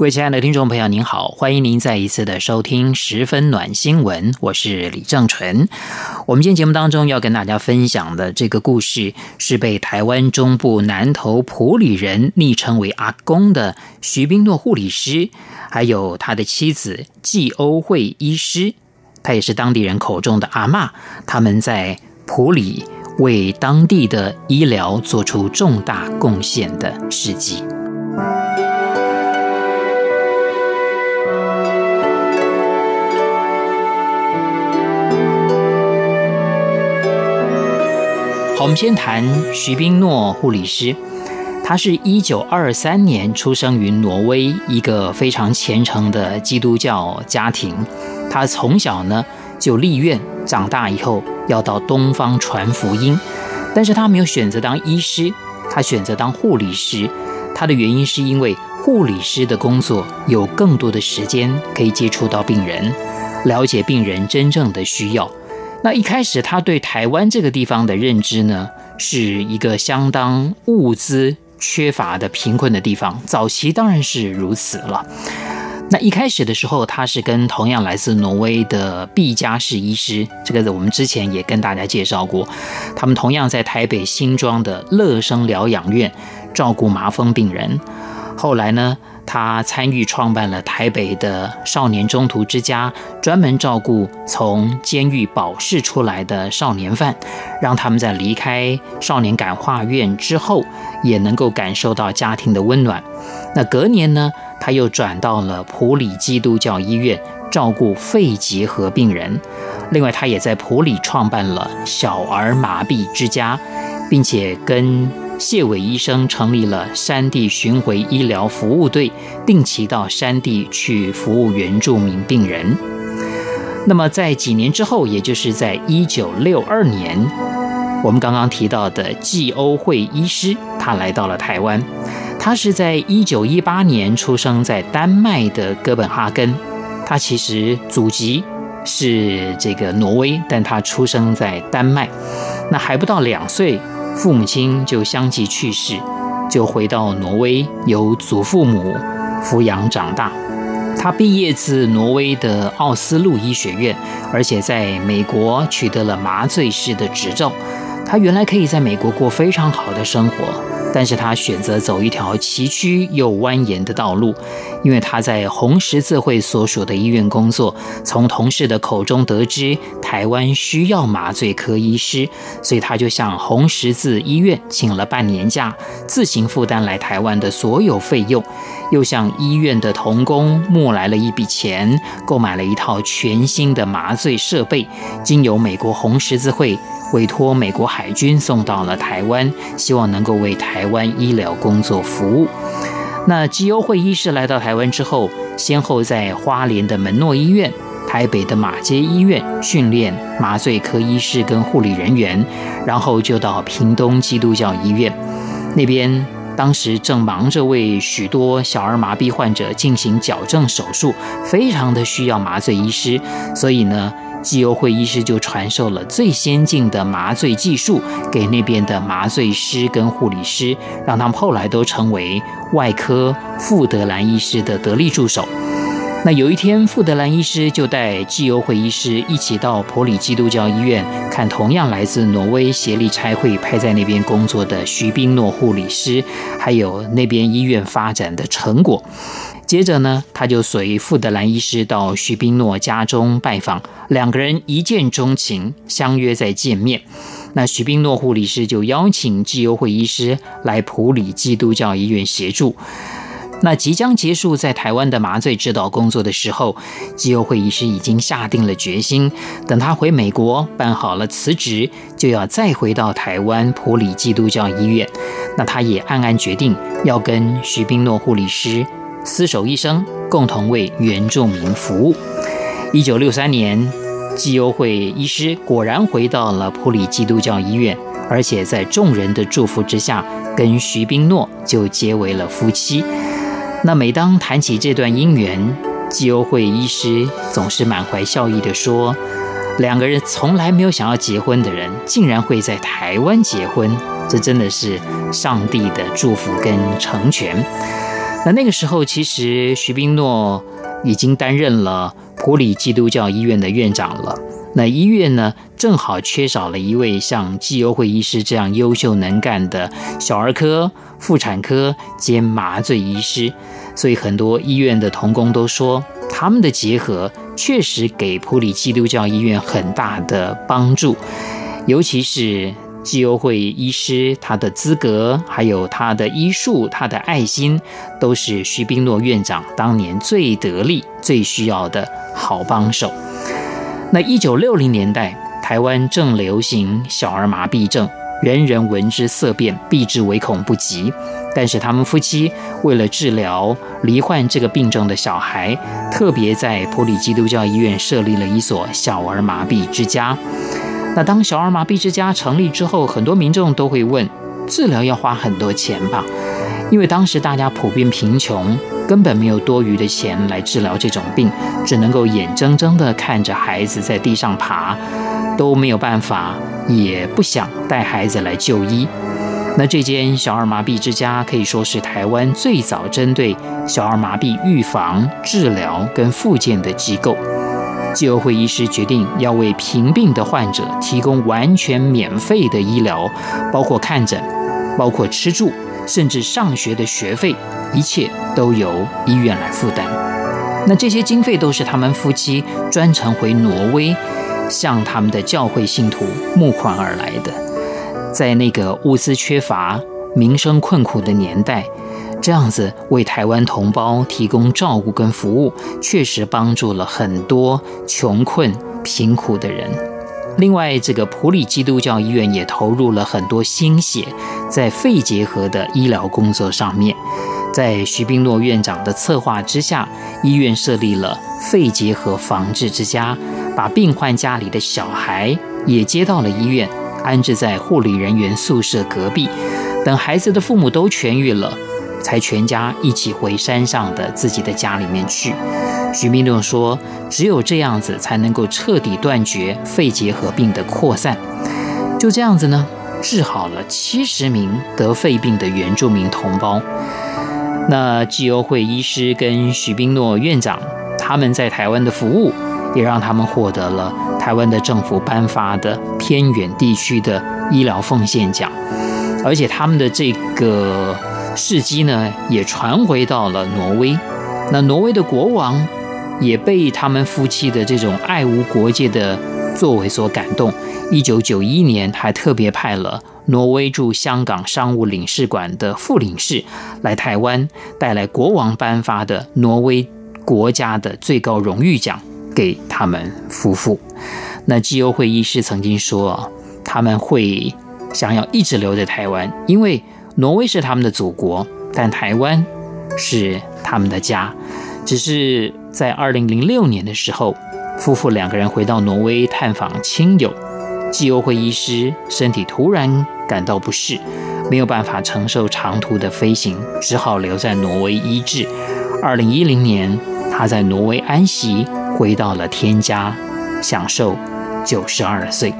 各位亲爱的听众朋友，您好，欢迎您再一次的收听《十分暖新闻》，我是李正淳。我们今天节目当中要跟大家分享的这个故事，是被台湾中部南投普里人昵称为阿公的徐宾诺护理师，还有他的妻子纪欧惠医师，他也是当地人口中的阿嬷，他们在普里为当地的医疗做出重大贡献的事迹。我们先谈徐彬诺护理师，他是一九二三年出生于挪威一个非常虔诚的基督教家庭。他从小呢就立愿，长大以后要到东方传福音，但是他没有选择当医师，他选择当护理师。他的原因是因为护理师的工作有更多的时间可以接触到病人，了解病人真正的需要。那一开始，他对台湾这个地方的认知呢，是一个相当物资缺乏的贫困的地方。早期当然是如此了。那一开始的时候，他是跟同样来自挪威的毕加士医师，这个我们之前也跟大家介绍过，他们同样在台北新庄的乐生疗养院照顾麻风病人。后来呢，他参与创办了台北的少年中途之家，专门照顾从监狱保释出来的少年犯，让他们在离开少年感化院之后，也能够感受到家庭的温暖。那隔年呢，他又转到了普里基督教医院照顾肺结核病人。另外，他也在普里创办了小儿麻痹之家，并且跟谢伟医生成立了山地巡回医疗服务队，定期到山地去服务原住民病人。那么在几年之后，也就是在一九六二年，我们刚刚提到的季欧惠医师，他来到了台湾。他是在一九一八年出生在丹麦的哥本哈根，他其实祖籍是这个挪威，但他出生在丹麦。那还不到两岁。父母亲就相继去世，就回到挪威，由祖父母抚养长大。他毕业自挪威的奥斯陆医学院，而且在美国取得了麻醉师的执照。他原来可以在美国过非常好的生活。但是他选择走一条崎岖又蜿蜒的道路，因为他在红十字会所属的医院工作，从同事的口中得知台湾需要麻醉科医师，所以他就向红十字医院请了半年假，自行负担来台湾的所有费用，又向医院的童工募来了一笔钱，购买了一套全新的麻醉设备，经由美国红十字会。委托美国海军送到了台湾，希望能够为台台湾医疗工作服务。那基欧惠医师来到台湾之后，先后在花莲的门诺医院、台北的马偕医院训练麻醉科医师跟护理人员，然后就到屏东基督教医院那边，当时正忙着为许多小儿麻痹患者进行矫正手术，非常的需要麻醉医师，所以呢。纪欧惠医师就传授了最先进的麻醉技术给那边的麻醉师跟护理师，让他们后来都成为外科富德兰医师的得力助手。那有一天，富德兰医师就带纪欧惠医师一起到普里基督教医院看同样来自挪威协力差会派在那边工作的徐宾诺护理师，还有那边医院发展的成果。接着呢，他就随富德兰医师到徐宾诺家中拜访，两个人一见钟情，相约再见面。那徐宾诺护理师就邀请纪欧惠医师来普里基督教医院协助。那即将结束在台湾的麻醉指导工作的时候，纪欧惠医师已经下定了决心，等他回美国办好了辞职，就要再回到台湾普里基督教医院。那他也暗暗决定要跟徐宾诺护理师。厮守一生，共同为原住民服务。一九六三年，基欧惠医师果然回到了普里基督教医院，而且在众人的祝福之下，跟徐宾诺就结为了夫妻。那每当谈起这段姻缘，基欧惠医师总是满怀笑意地说：“两个人从来没有想要结婚的人，竟然会在台湾结婚，这真的是上帝的祝福跟成全。”那那个时候，其实徐宾诺已经担任了普里基督教医院的院长了。那医院呢，正好缺少了一位像纪欧惠医师这样优秀能干的小儿科、妇产科兼麻醉医师，所以很多医院的同工都说，他们的结合确实给普里基督教医院很大的帮助，尤其是纪欧惠医师，他的资格、还有他的医术、他的爱心，都是徐冰诺院长当年最得力、最需要的好帮手。那一九六零年代，台湾正流行小儿麻痹症，人人闻之色变，避之唯恐不及。但是他们夫妻为了治疗罹患这个病症的小孩，特别在普里基督教医院设立了一所小儿麻痹之家。那当小儿麻痹之家成立之后，很多民众都会问：治疗要花很多钱吧？因为当时大家普遍贫穷。根本没有多余的钱来治疗这种病，只能够眼睁睁地看着孩子在地上爬，都没有办法，也不想带孩子来就医。那这间小儿麻痹之家可以说是台湾最早针对小儿麻痹预防、治疗跟复健的机构。基友会医师决定要为贫病的患者提供完全免费的医疗，包括看诊，包括吃住。甚至上学的学费，一切都由医院来负担。那这些经费都是他们夫妻专程回挪威，向他们的教会信徒募款而来的。在那个物资缺乏、民生困苦的年代，这样子为台湾同胞提供照顾跟服务，确实帮助了很多穷困贫苦的人。另外，这个普里基督教医院也投入了很多心血，在肺结核的医疗工作上面。在徐宾诺院长的策划之下，医院设立了肺结核防治之家，把病患家里的小孩也接到了医院，安置在护理人员宿舍隔壁。等孩子的父母都痊愈了，才全家一起回山上的自己的家里面去。徐宾诺说：“只有这样子，才能够彻底断绝肺结核病的扩散。就这样子呢，治好了七十名得肺病的原住民同胞。那纪欧会医师跟徐宾诺院长他们在台湾的服务，也让他们获得了台湾的政府颁发的偏远地区的医疗奉献奖。而且他们的这个事迹呢，也传回到了挪威。那挪威的国王。”也被他们夫妻的这种爱无国界的作为所感动。一九九一年，还特别派了挪威驻香港商务领事馆的副领事来台湾，带来国王颁发的挪威国家的最高荣誉奖给他们夫妇。那基欧会医师曾经说，他们会想要一直留在台湾，因为挪威是他们的祖国，但台湾是他们的家。只是在二零零六年的时候，夫妇两个人回到挪威探访亲友，纪欧会医师身体突然感到不适，没有办法承受长途的飞行，只好留在挪威医治。二零一零年，他在挪威安息，回到了天家，享受九十二岁。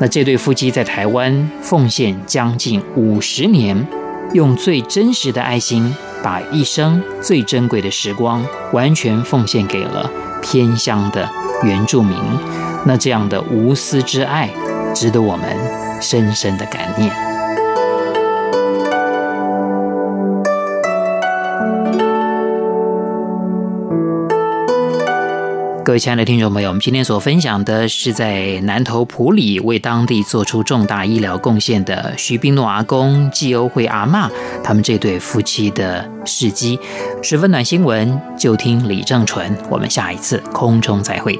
那这对夫妻在台湾奉献将近五十年，用最真实的爱心。把一生最珍贵的时光完全奉献给了偏乡的原住民，那这样的无私之爱，值得我们深深的感念。各位亲爱的听众朋友，我们今天所分享的是在南投埔里为当地做出重大医疗贡献的徐冰诺阿公、季欧惠阿嬷他们这对夫妻的事迹。十分暖新闻，就听李正淳。我们下一次空中再会。